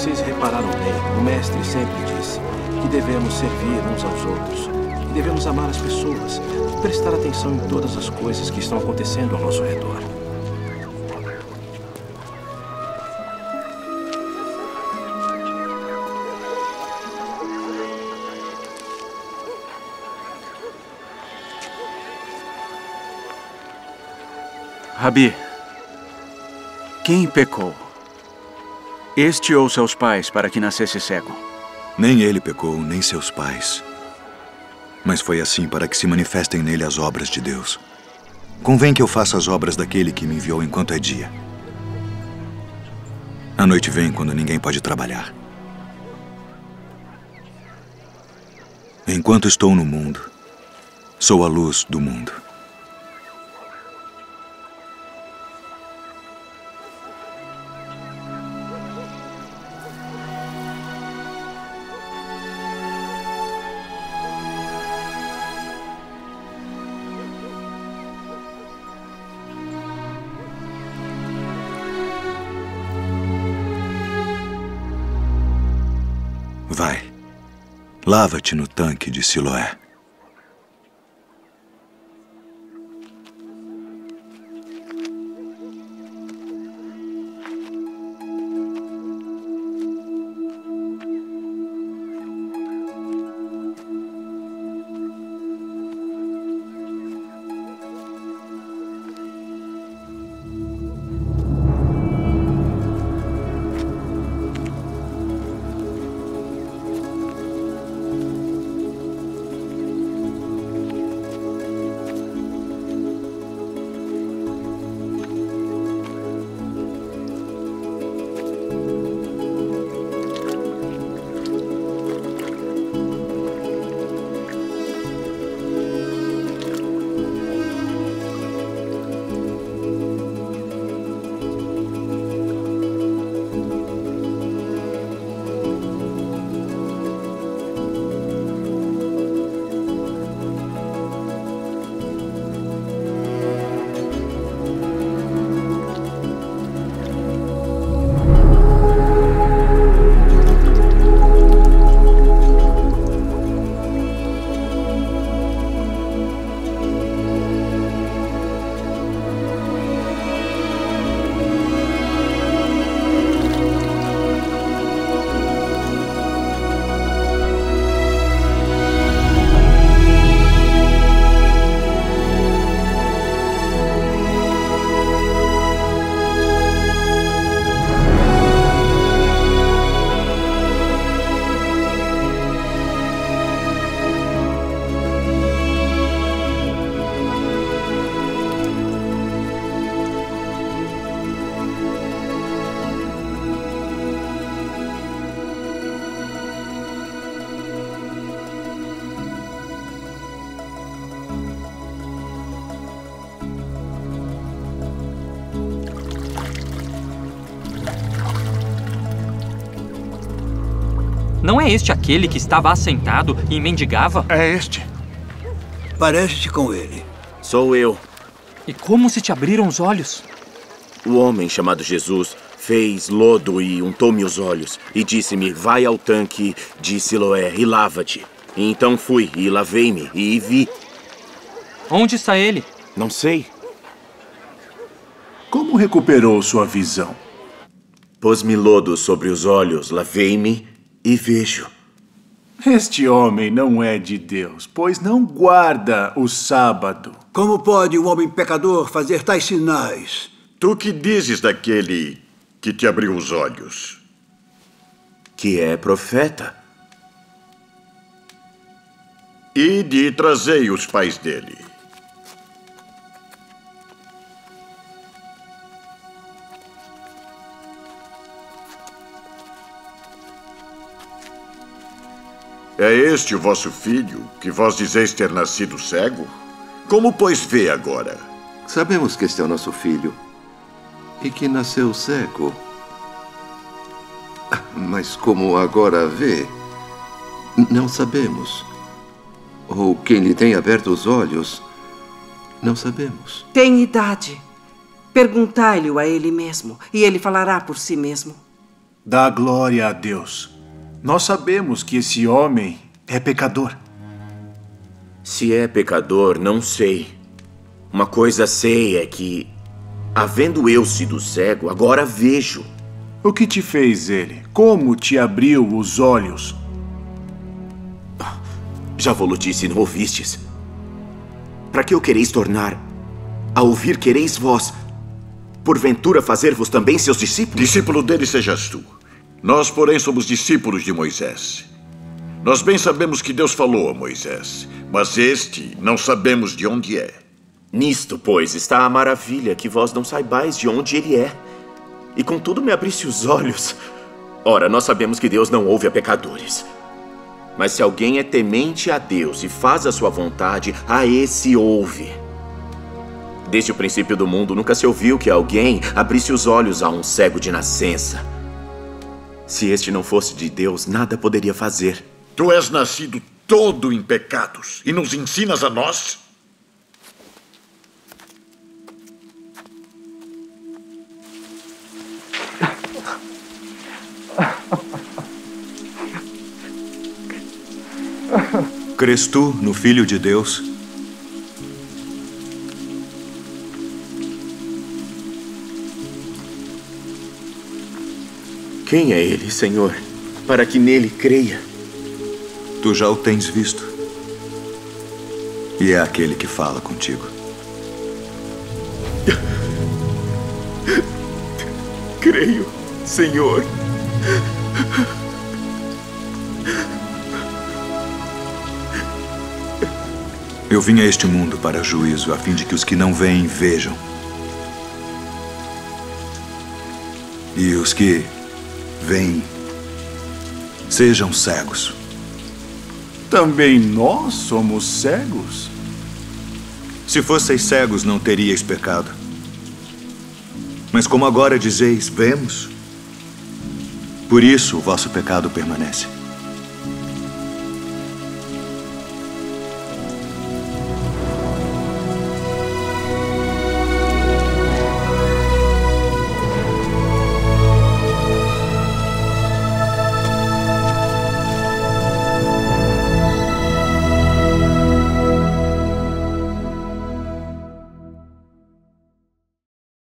vocês repararam bem, o Mestre sempre disse que devemos servir uns aos outros, que devemos amar as pessoas prestar atenção em todas as coisas que estão acontecendo ao nosso redor. Rabi, quem pecou? Este ou seus pais para que nascesse cego? Nem ele pecou, nem seus pais. Mas foi assim para que se manifestem nele as obras de Deus. Convém que eu faça as obras daquele que me enviou enquanto é dia. A noite vem quando ninguém pode trabalhar. Enquanto estou no mundo, sou a luz do mundo. Lava-te no tanque de Siloé. Não é este aquele que estava assentado e mendigava? É este. Parece-te com ele. Sou eu. E como se te abriram os olhos? O homem chamado Jesus fez lodo e untou-me os olhos e disse-me: Vai ao tanque de Siloé e lava-te. Então fui e lavei-me e vi. Onde está ele? Não sei. Como recuperou sua visão? Pôs-me lodo sobre os olhos, lavei-me e vejo. Este homem não é de Deus, pois não guarda o sábado. Como pode um homem pecador fazer tais sinais? Tu que dizes daquele que te abriu os olhos? Que é profeta. Ide e trazei os pais dele. É este o vosso filho, que vós dizeis ter nascido cego? Como, pois, vê agora? Sabemos que este é o nosso filho e que nasceu cego. Mas como agora vê, não sabemos. Ou quem lhe tem aberto os olhos, não sabemos. Tem idade. Perguntai-lhe a ele mesmo, e ele falará por si mesmo. Dá glória a Deus. Nós sabemos que esse homem é pecador. Se é pecador, não sei. Uma coisa sei é que, havendo eu sido cego, agora vejo. O que te fez ele? Como te abriu os olhos? Já vou disse, não ouvistes? Para que eu quereis tornar? A ouvir quereis vós, porventura fazer-vos também seus discípulos? Discípulo dele sejas tu. Nós, porém, somos discípulos de Moisés. Nós bem sabemos que Deus falou a Moisés, mas este não sabemos de onde é. Nisto, pois, está a maravilha que vós não saibais de onde ele é. E contudo me abrisse os olhos. Ora, nós sabemos que Deus não ouve a pecadores. Mas se alguém é temente a Deus e faz a sua vontade, a esse ouve. Desde o princípio do mundo, nunca se ouviu que alguém abrisse os olhos a um cego de nascença. Se este não fosse de Deus, nada poderia fazer. Tu és nascido todo em pecados e nos ensinas a nós? Crês tu no Filho de Deus? Quem é ele, Senhor, para que nele creia? Tu já o tens visto. E é aquele que fala contigo. Creio, Senhor. Eu vim a este mundo para juízo, a fim de que os que não veem vejam. E os que veem sejam cegos. Também nós somos cegos? Se fosseis cegos, não teríeis pecado. Mas como agora dizeis, vemos, por isso o vosso pecado permanece.